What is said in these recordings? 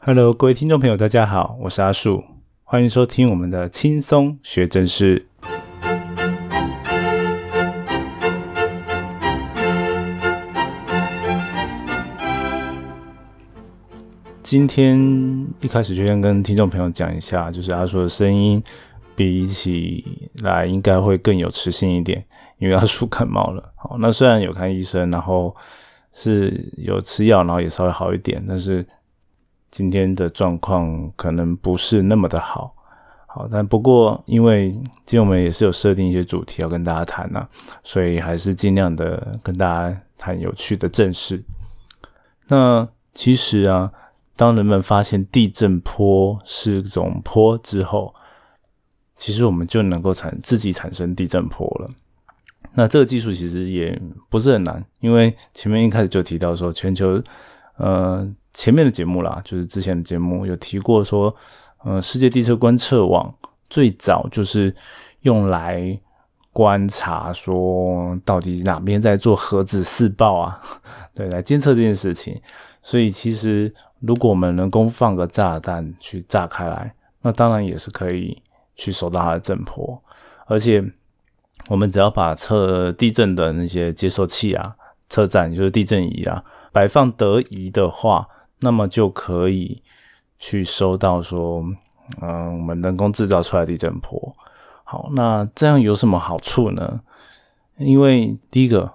Hello，各位听众朋友，大家好，我是阿树，欢迎收听我们的轻松学正事。今天一开始就先跟听众朋友讲一下，就是阿树的声音比起来应该会更有磁性一点，因为阿树感冒了。好，那虽然有看医生，然后是有吃药，然后也稍微好一点，但是今天的状况可能不是那么的好。好，但不过因为今天我们也是有设定一些主题要跟大家谈呐，所以还是尽量的跟大家谈有趣的正事。那其实啊。当人们发现地震波是种波之后，其实我们就能够产自己产生地震波了。那这个技术其实也不是很难，因为前面一开始就提到说，全球呃前面的节目啦，就是之前的节目有提过说，呃，世界地测观测网最早就是用来观察说到底哪边在做核子试爆啊，对，来监测这件事情。所以其实。如果我们能够放个炸弹去炸开来，那当然也是可以去收到它的震波。而且，我们只要把测地震的那些接收器啊、测站，就是地震仪啊，摆放得宜的话，那么就可以去收到说，嗯，我们人工制造出来的地震波。好，那这样有什么好处呢？因为第一个，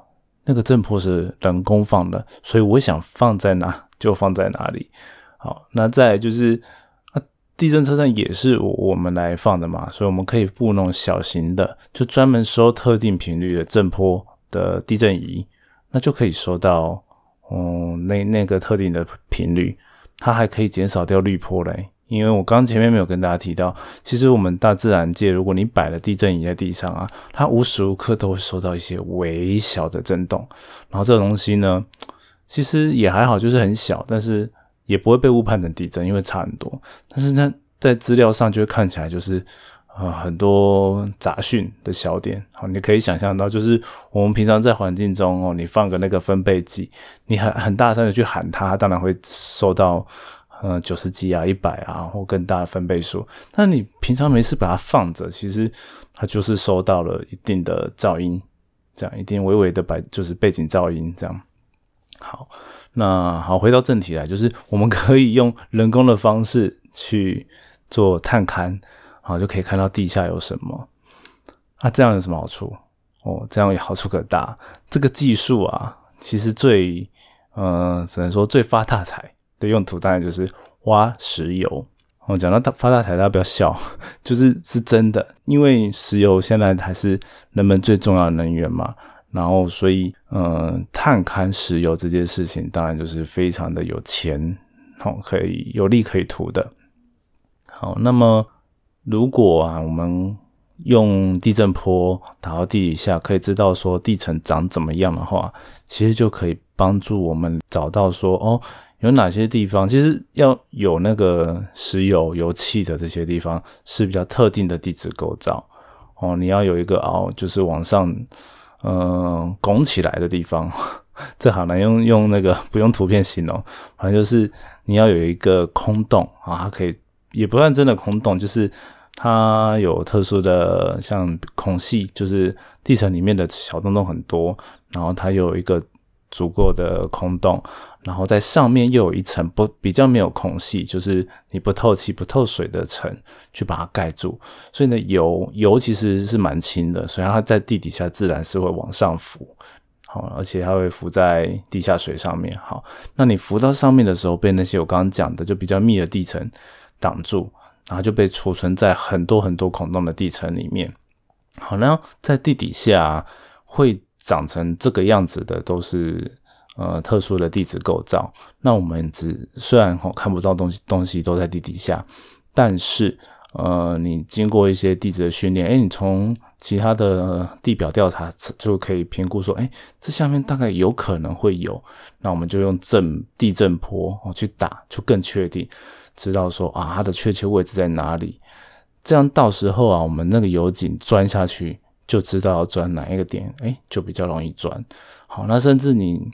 那个震波是人工放的，所以我想放在哪？就放在哪里？好，那再就是啊，地震车站也是我们来放的嘛，所以我们可以布那种小型的，就专门收特定频率的震波的地震仪，那就可以收到，嗯，那那个特定的频率，它还可以减少掉滤波嘞。因为我刚前面没有跟大家提到，其实我们大自然界，如果你摆了地震仪在地上啊，它无时无刻都会受到一些微小的震动，然后这个东西呢。其实也还好，就是很小，但是也不会被误判成地震，因为差很多。但是呢，在资料上就会看起来就是呃很多杂讯的小点。好，你可以想象到，就是我们平常在环境中哦，你放个那个分贝计，你很很大声的去喊它，当然会收到呃九十几啊、一百啊或更大的分贝数。但你平常没事把它放着，其实它就是收到了一定的噪音，这样一定微微的白就是背景噪音这样。好，那好，回到正题来，就是我们可以用人工的方式去做探勘，好，就可以看到地下有什么。那这样有什么好处？哦，这样好处可大。这个技术啊，其实最，呃，只能说最发大财的用途，当然就是挖石油。我讲到大发大财，大家不要笑，就是是真的，因为石油现在还是人们最重要的能源嘛。然后，所以，嗯，探勘石油这件事情，当然就是非常的有钱，好，可以有利可以图的。好，那么如果啊，我们用地震波打到地底下，可以知道说地层长怎么样的话，其实就可以帮助我们找到说，哦，有哪些地方，其实要有那个石油油气的这些地方是比较特定的地质构造，哦，你要有一个凹，就是往上。嗯，拱起来的地方，这好难用用那个不用图片形容，反正就是你要有一个空洞啊，它可以也不算真的空洞，就是它有特殊的像孔隙，就是地层里面的小洞洞很多，然后它有一个足够的空洞。然后在上面又有一层不比较没有孔隙，就是你不透气、不透水的层，去把它盖住。所以呢，油油其实是蛮轻的，所以它在地底下自然是会往上浮，好，而且它会浮在地下水上面。好，那你浮到上面的时候，被那些我刚刚讲的就比较密的地层挡住，然后就被储存在很多很多孔洞的地层里面。好，然后在地底下会长成这个样子的，都是。呃，特殊的地质构造，那我们只虽然看不到东西，东西都在地底下，但是呃，你经过一些地质的训练，哎，你从其他的地表调查就可以评估说，哎，这下面大概有可能会有，那我们就用震地震波哦去打，就更确定知道说啊，它的确切位置在哪里，这样到时候啊，我们那个油井钻下去就知道要钻哪一个点，哎，就比较容易钻。好，那甚至你。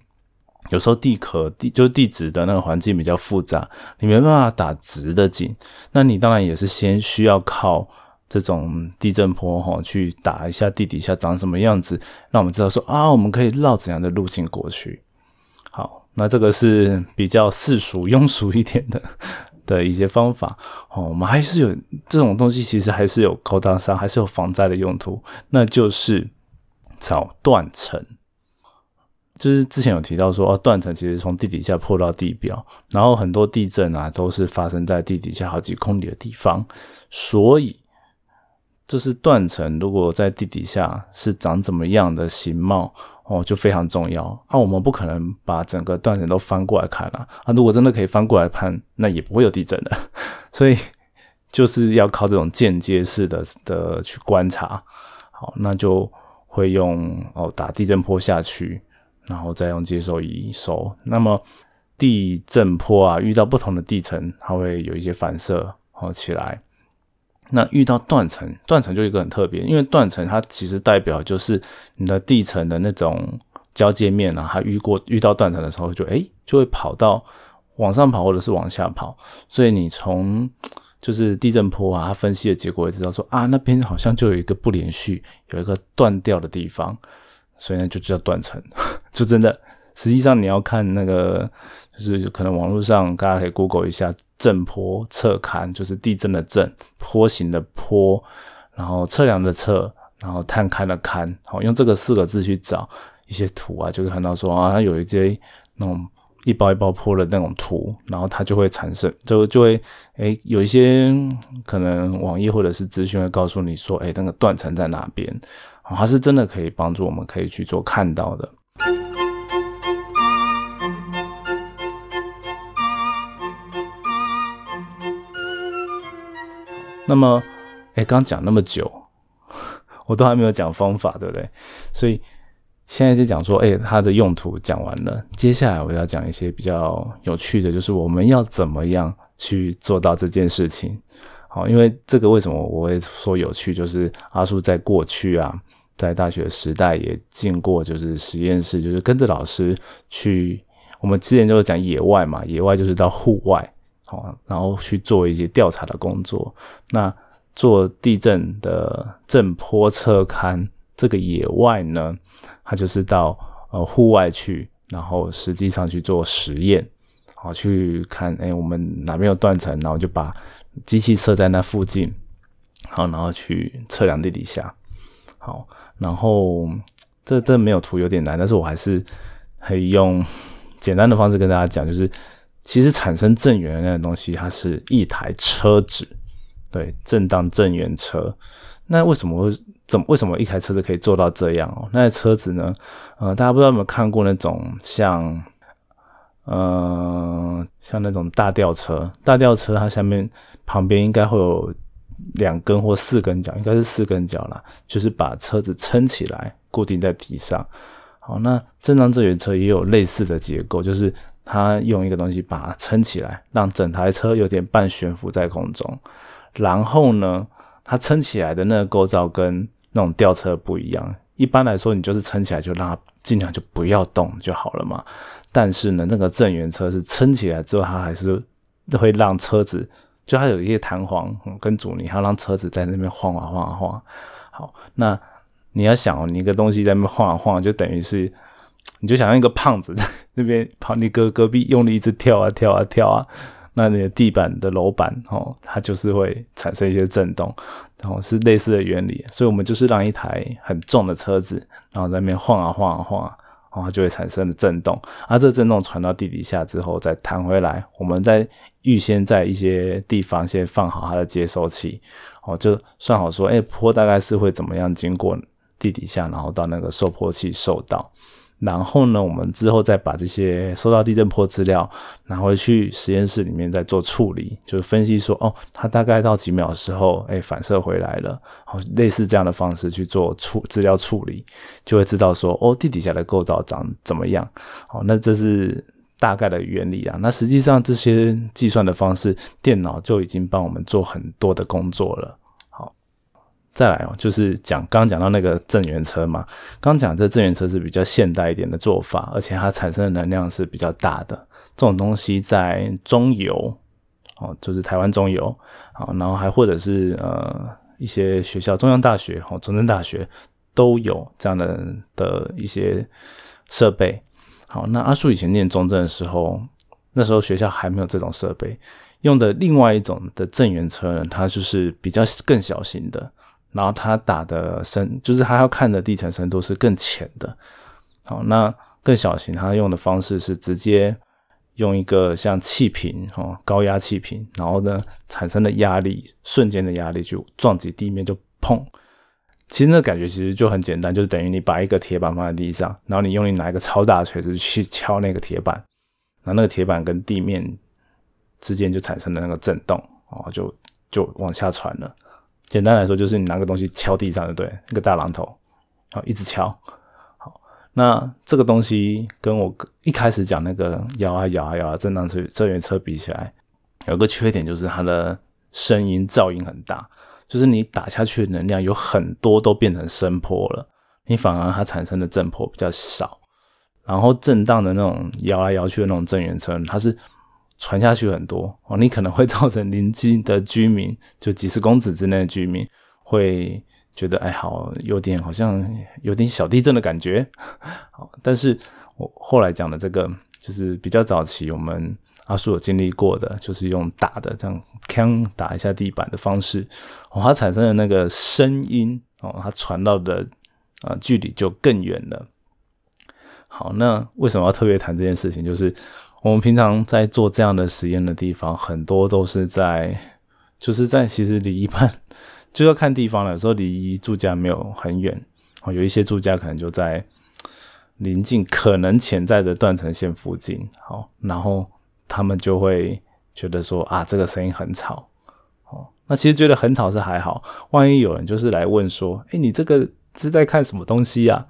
有时候地壳地就是地质的那个环境比较复杂，你没办法打直的井，那你当然也是先需要靠这种地震波哈去打一下地底下长什么样子，让我们知道说啊，我们可以绕怎样的路径过去。好，那这个是比较世俗庸俗一点的的一些方法哦。我们还是有这种东西，其实还是有高大上，还是有防灾的用途，那就是找断层。就是之前有提到说，哦，断层其实从地底下破到地表，然后很多地震啊都是发生在地底下好几公里的地方，所以这是断层如果在地底下是长怎么样的形貌哦，就非常重要。啊，我们不可能把整个断层都翻过来看啊，啊，如果真的可以翻过来看，那也不会有地震的。所以就是要靠这种间接式的的去观察，好，那就会用哦打地震波下去。然后再用接收仪收。那么地震波啊，遇到不同的地层，它会有一些反射哦起来。那遇到断层，断层就一个很特别，因为断层它其实代表就是你的地层的那种交界面啊，它遇过遇到断层的时候，就哎就会跑到往上跑或者是往下跑。所以你从就是地震波啊，它分析的结果也知道说啊，那边好像就有一个不连续，有一个断掉的地方。所以呢，就叫断层，就真的。实际上，你要看那个，就是可能网络上大家可以 Google 一下震波测勘，就是地震的震，坡形的坡，然后测量的测，然后探勘的勘，好，用这个四个字去找一些图啊，就会看到说啊，它有一些那种一包一包坡的那种图，然后它就会产生，就就会哎，有一些可能网页或者是资讯会告诉你说，哎，那个断层在哪边。它是真的可以帮助我们，可以去做看到的。那么，哎，刚讲那么久，我都还没有讲方法，对不对？所以现在就讲说，哎，它的用途讲完了，接下来我要讲一些比较有趣的，就是我们要怎么样去做到这件事情。好，因为这个为什么我会说有趣，就是阿叔在过去啊。在大学时代也进过，就是实验室，就是跟着老师去。我们之前就是讲野外嘛，野外就是到户外，好，然后去做一些调查的工作。那做地震的震波测勘，这个野外呢，它就是到呃户外去，然后实际上去做实验，好去看，哎，我们哪边有断层，然后就把机器设在那附近，好，然后去测量地底下，好。然后这这没有图有点难，但是我还是可以用 简单的方式跟大家讲，就是其实产生震源那个东西，它是一台车子，对，震荡震源车。那为什么会怎为什么一台车子可以做到这样哦？那台车子呢？呃，大家不知道有没有看过那种像呃像那种大吊车，大吊车它下面旁边应该会有。两根或四根脚，应该是四根脚啦，就是把车子撑起来，固定在地上。好，那正当这源车也有类似的结构，就是它用一个东西把它撑起来，让整台车有点半悬浮在空中。然后呢，它撑起来的那个构造跟那种吊车不一样。一般来说，你就是撑起来就让它尽量就不要动就好了嘛。但是呢，那个正源车是撑起来之后，它还是会让车子。就它有一些弹簧跟阻尼，它让车子在那边晃啊晃啊晃。好，那你要想，你一个东西在那边晃啊晃，就等于是，你就想象一个胖子在 那边跑，你隔隔壁用力一直跳啊跳啊跳啊，那你的地板的楼板哦，它就是会产生一些震动，然后是类似的原理。所以我们就是让一台很重的车子，然后在那边晃啊晃啊晃。然后就会产生震动，而这震动传到地底下之后再弹回来，我们在预先在一些地方先放好它的接收器，哦，就算好说，哎，坡大概是会怎么样经过地底下，然后到那个受坡器受到。然后呢，我们之后再把这些收到地震波资料拿回去实验室里面再做处理，就是分析说，哦，它大概到几秒时候，哎，反射回来了，好，类似这样的方式去做处资料处理，就会知道说，哦，地底下的构造长怎么样，好，那这是大概的原理啊。那实际上这些计算的方式，电脑就已经帮我们做很多的工作了。再来哦，就是讲刚刚讲到那个正源车嘛，刚讲这正源车是比较现代一点的做法，而且它产生的能量是比较大的。这种东西在中油哦，就是台湾中油，好，然后还或者是呃一些学校，中央大学哦，中正大学都有这样的的一些设备。好，那阿树以前念中正的时候，那时候学校还没有这种设备，用的另外一种的正源车呢，它就是比较更小型的。然后它打的深，就是它要看的地层深度是更浅的。好，那更小型，它用的方式是直接用一个像气瓶哦，高压气瓶，然后呢产生的压力，瞬间的压力就撞击地面就砰。其实那感觉其实就很简单，就是等于你把一个铁板放在地上，然后你用你拿一个超大锤子去敲那个铁板，那那个铁板跟地面之间就产生了那个震动哦，就就往下传了。简单来说，就是你拿个东西敲地上，对，那个大榔头，好，一直敲。好，那这个东西跟我一开始讲那个摇啊摇啊摇啊震荡车这源车比起来，有个缺点就是它的声音噪音很大，就是你打下去的能量有很多都变成声波了，你反而它产生的震波比较少。然后震荡的那种摇来摇去的那种震源车，它是。传下去很多哦，你可能会造成邻近的居民，就几十公尺之内的居民会觉得，哎，好，有点好像有点小地震的感觉。好，但是我后来讲的这个，就是比较早期我们阿叔有经历过的，就是用打的这样锵打一下地板的方式，哦，它产生的那个声音哦，它传到的啊距离就更远了。好，那为什么要特别谈这件事情？就是我们平常在做这样的实验的地方，很多都是在，就是在其实离一半 就要看地方了。有时候离住家没有很远，哦，有一些住家可能就在临近可能潜在的断层线附近。好，然后他们就会觉得说啊，这个声音很吵。哦，那其实觉得很吵是还好，万一有人就是来问说，哎，你这个是在看什么东西呀？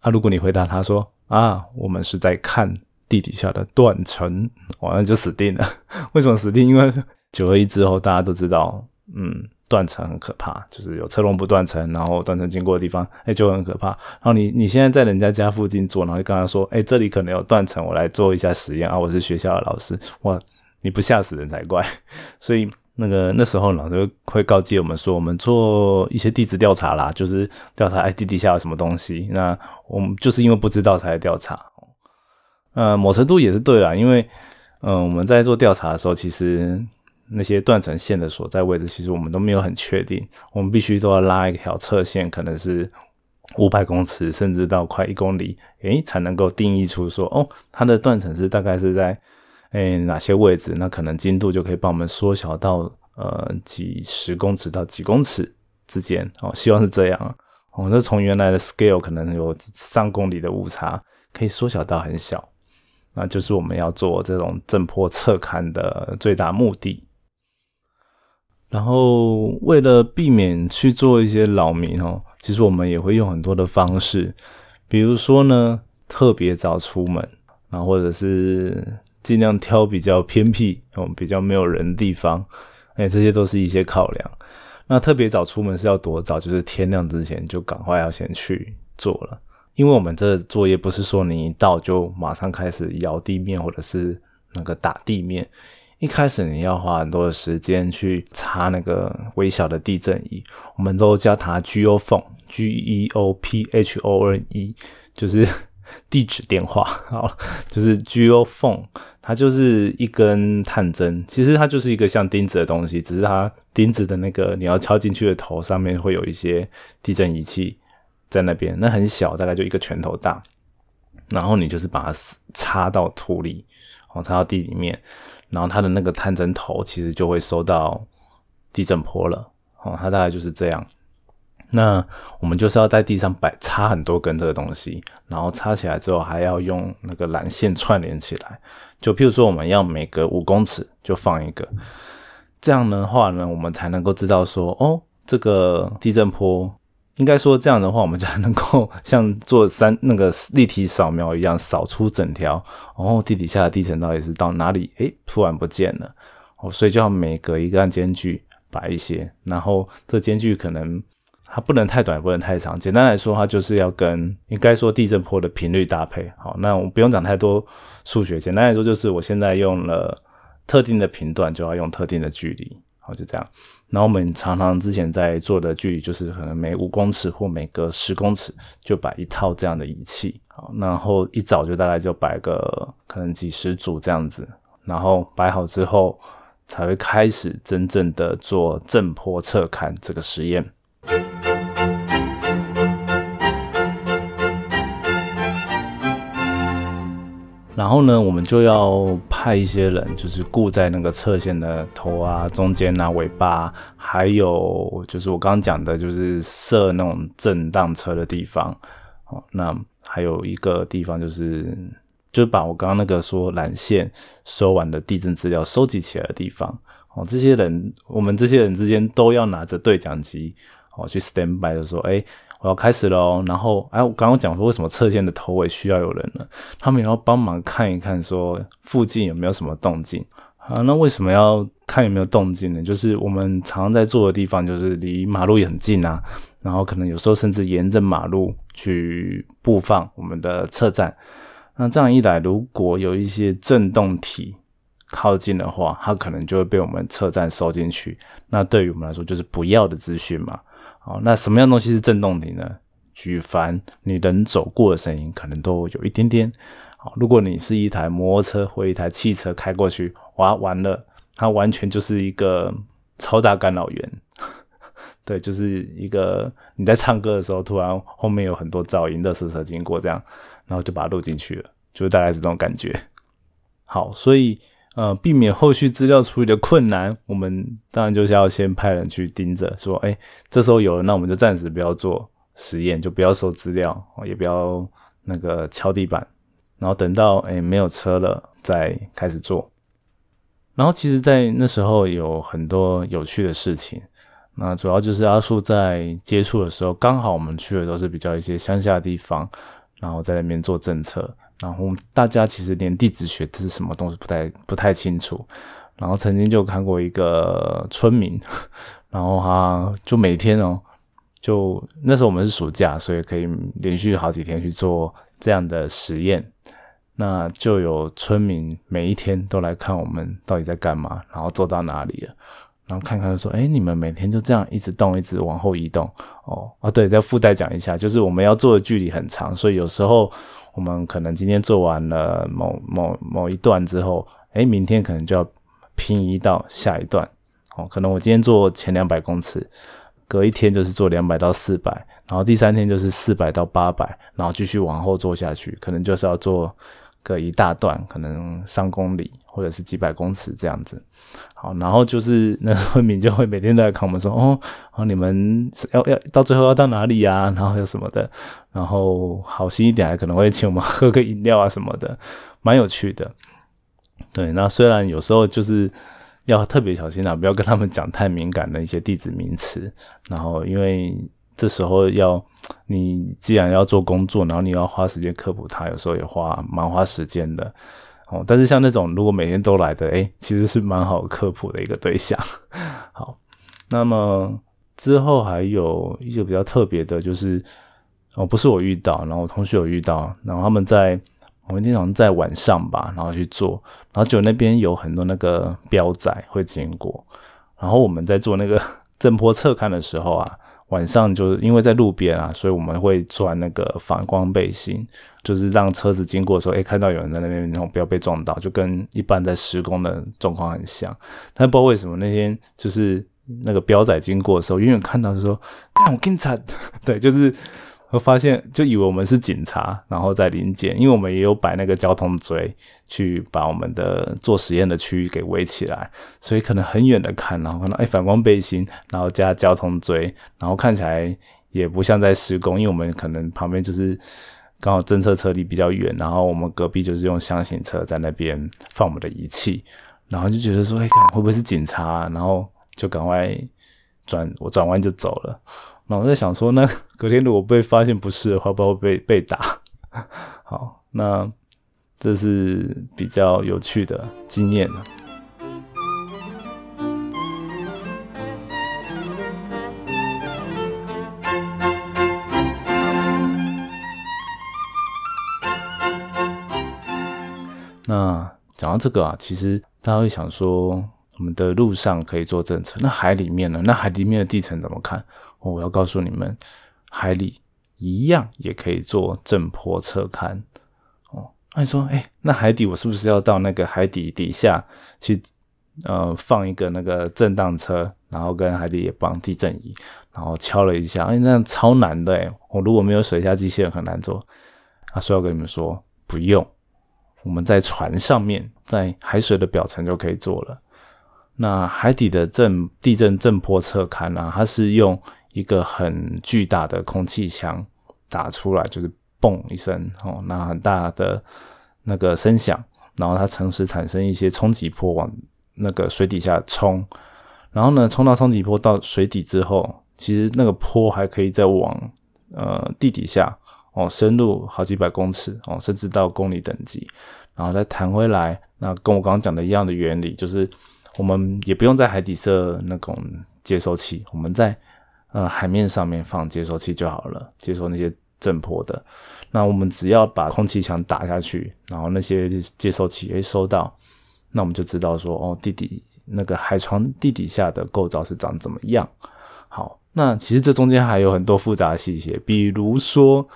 啊，如果你回答他说啊，我们是在看。地底下的断层，完了就死定了。为什么死定？因为九二一之后，大家都知道，嗯，断层很可怕，就是有车龙不断层，然后断层经过的地方，哎，就很可怕。然后你你现在在人家家附近做，然后跟他说，哎，这里可能有断层，我来做一下实验啊。我是学校的老师，哇，你不吓死人才怪。所以那个那时候老师会告诫我们说，我们做一些地质调查啦，就是调查哎地底下有什么东西。那我们就是因为不知道才来调查。呃，某程度也是对啦，因为，嗯，我们在做调查的时候，其实那些断层线的所在位置，其实我们都没有很确定，我们必须都要拉一条侧线，可能是五百公尺，甚至到快一公里，诶，才能够定义出说，哦，它的断层是大概是在，诶哪些位置，那可能精度就可以帮我们缩小到，呃，几十公尺到几公尺之间，哦，希望是这样，哦，那从原来的 scale 可能有上公里的误差，可以缩小到很小。那就是我们要做这种震波测勘的最大目的。然后为了避免去做一些扰民哦，其实我们也会用很多的方式，比如说呢，特别早出门，然后或者是尽量挑比较偏僻哦、比较没有人的地方，哎，这些都是一些考量。那特别早出门是要多早？就是天亮之前就赶快要先去做了。因为我们这作业不是说你一到就马上开始摇地面或者是那个打地面，一开始你要花很多的时间去插那个微小的地震仪，我们都叫它 geophone，G E O P H O N E，就是地址电话，好，就是 geophone，它就是一根探针，其实它就是一个像钉子的东西，只是它钉子的那个你要敲进去的头上面会有一些地震仪器。在那边，那很小，大概就一个拳头大，然后你就是把它插到土里，哦，插到地里面，然后它的那个探针头其实就会收到地震波了，哦，它大概就是这样。那我们就是要在地上摆插很多根这个东西，然后插起来之后还要用那个缆线串联起来，就譬如说我们要每隔五公尺就放一个，这样的话呢，我们才能够知道说，哦，这个地震波。应该说这样的话，我们才能够像做三那个立体扫描一样扫出整条，然后地底下的地层到底是到哪里？诶，突然不见了哦，所以就要每隔一个按间距摆一些，然后这间距可能它不能太短，也不能太长。简单来说，它就是要跟应该说地震波的频率搭配。好，那我不用讲太多数学，简单来说就是我现在用了特定的频段，就要用特定的距离。好，就这样。然后我们常常之前在做的距离，就是可能每五公尺或每隔十公尺就摆一套这样的仪器。好，然后一早就大概就摆个可能几十组这样子。然后摆好之后，才会开始真正的做震波测看这个实验。然后呢，我们就要派一些人，就是固在那个侧线的头啊、中间啊、尾巴，还有就是我刚刚讲的，就是设那种震荡车的地方。哦，那还有一个地方就是，就把我刚刚那个说缆线收完的地震资料收集起来的地方。哦，这些人，我们这些人之间都要拿着对讲机，哦，去 stand by 的说，哎。我要开始喽，然后哎，我刚刚讲说为什么侧线的头尾需要有人呢？他们也要帮忙看一看，说附近有没有什么动静啊？那为什么要看有没有动静呢？就是我们常常在坐的地方，就是离马路也很近啊，然后可能有时候甚至沿着马路去布放我们的侧站。那这样一来，如果有一些震动体靠近的话，它可能就会被我们侧站收进去。那对于我们来说，就是不要的资讯嘛。好，那什么样东西是震动体呢？举凡你人走过的声音，可能都有一点点。好，如果你是一台摩托车或一台汽车开过去，哇，完了，它完全就是一个超大干扰源。对，就是一个你在唱歌的时候，突然后面有很多噪音、的车车经过，这样，然后就把它录进去了，就大概是这种感觉。好，所以。呃，避免后续资料处理的困难，我们当然就是要先派人去盯着，说，哎，这时候有了，那我们就暂时不要做实验，就不要收资料，也不要那个敲地板，然后等到哎没有车了再开始做。然后其实，在那时候有很多有趣的事情，那主要就是阿树在接触的时候，刚好我们去的都是比较一些乡下地方，然后在那边做政策。然后大家其实连地质学这是什么东西不太不太清楚。然后曾经就看过一个村民，然后他就每天哦，就那时候我们是暑假，所以可以连续好几天去做这样的实验。那就有村民每一天都来看我们到底在干嘛，然后做到哪里了。然后看看说，哎，你们每天就这样一直动，一直往后移动哦。啊，对，再附带讲一下，就是我们要做的距离很长，所以有时候。我们可能今天做完了某某某一段之后，哎，明天可能就要拼移到下一段。哦，可能我今天做前两百公尺，隔一天就是做两百到四百，然后第三天就是四百到八百，然后继续往后做下去，可能就是要做。个一大段，可能三公里或者是几百公尺这样子。好，然后就是 那村民就会每天都来看我们说，哦，哦，你们要要到最后要到哪里呀？然后有什么的，然后好心一点还可能会请我们喝个饮料啊什么的，蛮有趣的。对，那虽然有时候就是要特别小心啊，不要跟他们讲太敏感的一些地址名词，然后因为。这时候要你既然要做工作，然后你要花时间科普它，有时候也花蛮花时间的哦。但是像那种如果每天都来的，哎，其实是蛮好科普的一个对象。好，那么之后还有一个比较特别的，就是哦，不是我遇到，然后我同学有遇到，然后他们在我们经常在晚上吧，然后去做，然后就那边有很多那个标仔会经过，然后我们在做那个震波测看的时候啊。晚上就是因为在路边啊，所以我们会穿那个反光背心，就是让车子经过的时候，哎，看到有人在那边，然后不要被撞到，就跟一般在施工的状况很像。但不知道为什么那天就是那个标仔经过的时候，远远看到是说，看我警察，对，就是。我发现就以为我们是警察，然后在临检，因为我们也有摆那个交通锥，去把我们的做实验的区域给围起来，所以可能很远的看，然后看到哎反光背心，然后加交通锥，然后看起来也不像在施工，因为我们可能旁边就是刚好侦测车离比较远，然后我们隔壁就是用箱型车在那边放我们的仪器，然后就觉得说哎看会不会是警察，然后就赶快转我转弯就走了。老是在想说呢，隔天如果被发现不是的话，会不会被被打？好，那这是比较有趣的经验了。那讲到这个啊，其实大家会想说，我们的陆上可以做政策，那海里面呢？那海里面的地层怎么看？我要告诉你们，海里一样也可以做正坡测勘。哦，那你说，哎，那海底我是不是要到那个海底底下去？呃，放一个那个震荡车，然后跟海底也绑地震仪，然后敲了一下，哎，那超难的哎！我如果没有水下机器人，很难做。啊，所以要跟你们说，不用，我们在船上面，在海水的表层就可以做了。那海底的震地震震波测勘呢，它是用一个很巨大的空气枪打出来，就是嘣一声哦，那很大的那个声响，然后它同时产生一些冲击波往。那个水底下冲，然后呢，冲到冲击波到水底之后，其实那个坡还可以再往呃地底下哦深入好几百公尺哦，甚至到公里等级，然后再弹回来。那跟我刚刚讲的一样的原理，就是我们也不用在海底设那种接收器，我们在呃海面上面放接收器就好了，接收那些震波的。那我们只要把空气墙打下去，然后那些接收器会收到。那我们就知道说，哦，地底那个海床地底下的构造是长怎么样？好，那其实这中间还有很多复杂的细节，比如说，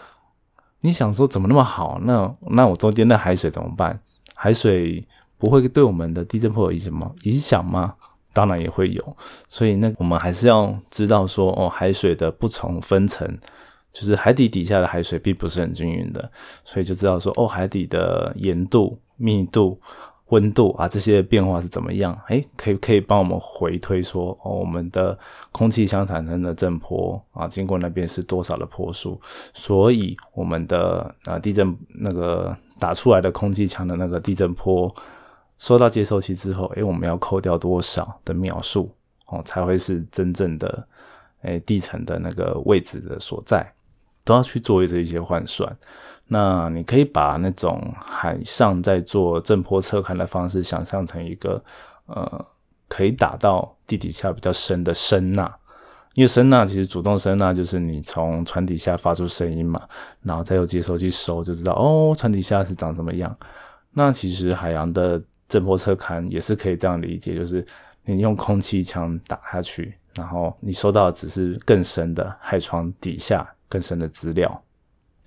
你想说怎么那么好？那那我中间的海水怎么办？海水不会对我们的地震波有影响吗？影响吗？当然也会有。所以那我们还是要知道说，哦，海水的不同分层，就是海底底下的海水并不是很均匀的，所以就知道说，哦，海底的盐度、密度。温度啊，这些变化是怎么样？诶，可以可以帮我们回推说，哦，我们的空气相产生的震波啊，经过那边是多少的坡数？所以我们的啊地震那个打出来的空气墙的那个地震波，收到接收器之后，诶，我们要扣掉多少的秒数哦，才会是真正的诶地层的那个位置的所在，都要去做这一些换算。那你可以把那种海上在做震波测勘的方式想象成一个呃，可以打到地底下比较深的声呐，因为声呐其实主动声呐就是你从船底下发出声音嘛，然后再用接收器收就知道哦，船底下是长什么样。那其实海洋的震波测勘也是可以这样理解，就是你用空气枪打下去，然后你收到的只是更深的海床底下更深的资料。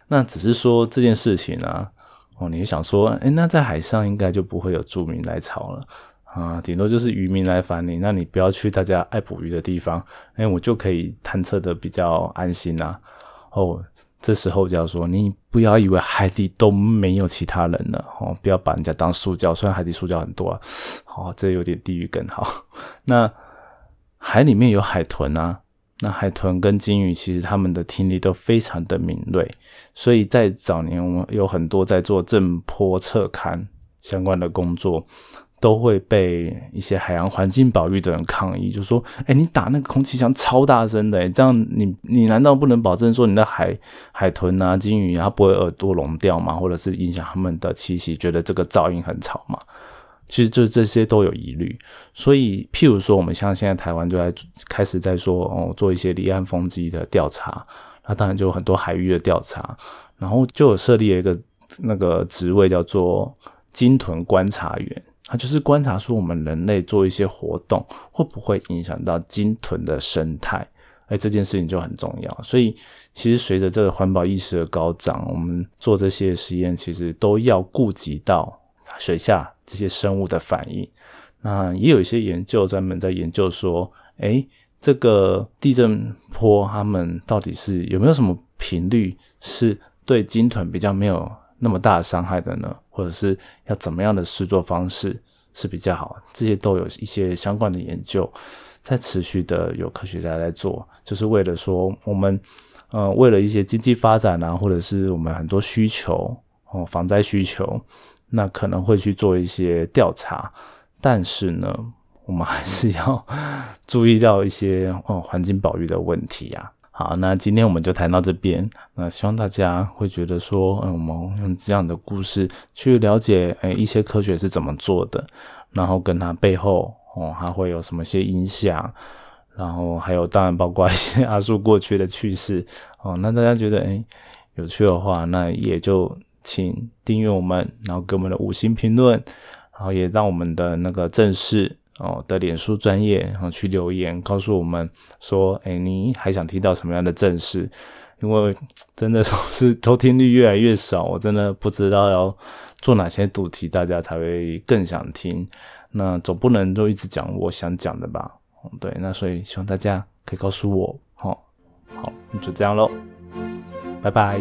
那只是说这件事情啊，哦，你就想说，哎，那在海上应该就不会有著民来吵了啊，顶多就是渔民来烦你，那你不要去大家爱捕鱼的地方，哎，我就可以探测的比较安心呐。哦，这时候就要说，你不要以为海底都没有其他人了，哦，不要把人家当塑胶，虽然海底塑胶很多啊，哦，这有点地域梗好。那海里面有海豚啊。那海豚跟鲸鱼其实它们的听力都非常的敏锐，所以在早年我们有很多在做震波测勘相关的工作，都会被一些海洋环境保育的人抗议，就说：“哎，你打那个空气枪超大声的，这样你你难道不能保证说你的海海豚啊、鲸鱼它不会耳朵聋掉吗？或者是影响它们的栖息，觉得这个噪音很吵吗？”其实就这些都有疑虑，所以譬如说，我们像现在台湾就在开始在说哦，做一些离岸风机的调查，那当然就有很多海域的调查，然后就有设立了一个那个职位叫做鲸豚观察员，他就是观察出我们人类做一些活动会不会影响到鲸豚的生态，哎，这件事情就很重要。所以其实随着这个环保意识的高涨，我们做这些实验其实都要顾及到。水下这些生物的反应，那也有一些研究专门在研究说，哎，这个地震波它们到底是有没有什么频率是对鲸豚比较没有那么大的伤害的呢？或者是要怎么样的施作方式是比较好？这些都有一些相关的研究在持续的有科学家在做，就是为了说我们呃为了一些经济发展啊，或者是我们很多需求哦防灾需求。那可能会去做一些调查，但是呢，我们还是要 注意到一些哦环境保育的问题啊。好，那今天我们就谈到这边。那希望大家会觉得说，嗯，我们用这样的故事去了解，哎，一些科学是怎么做的，然后跟它背后哦，它会有什么些影响，然后还有当然包括一些阿叔过去的趣事哦。那大家觉得哎有趣的话，那也就。请订阅我们，然后给我们的五星评论，然后也让我们的那个正式哦的脸书专业然后去留言，告诉我们说，哎，你还想听到什么样的正事？因为真的是收听率越来越少，我真的不知道要做哪些主题，大家才会更想听。那总不能就一直讲我想讲的吧？对，那所以希望大家可以告诉我，好，好，就这样喽，拜拜。